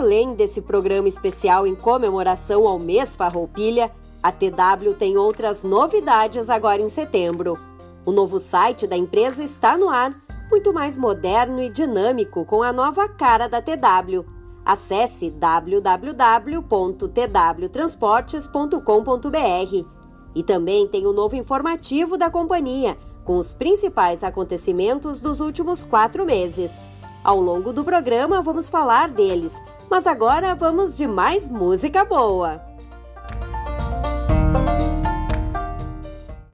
além desse programa especial em comemoração ao mês Farroupilha, a TW tem outras novidades agora em setembro. O novo site da empresa está no ar, muito mais moderno e dinâmico com a nova cara da TW. Acesse www.twtransportes.com.br. E também tem o novo informativo da companhia, com os principais acontecimentos dos últimos quatro meses. Ao longo do programa vamos falar deles, mas agora vamos de mais música boa.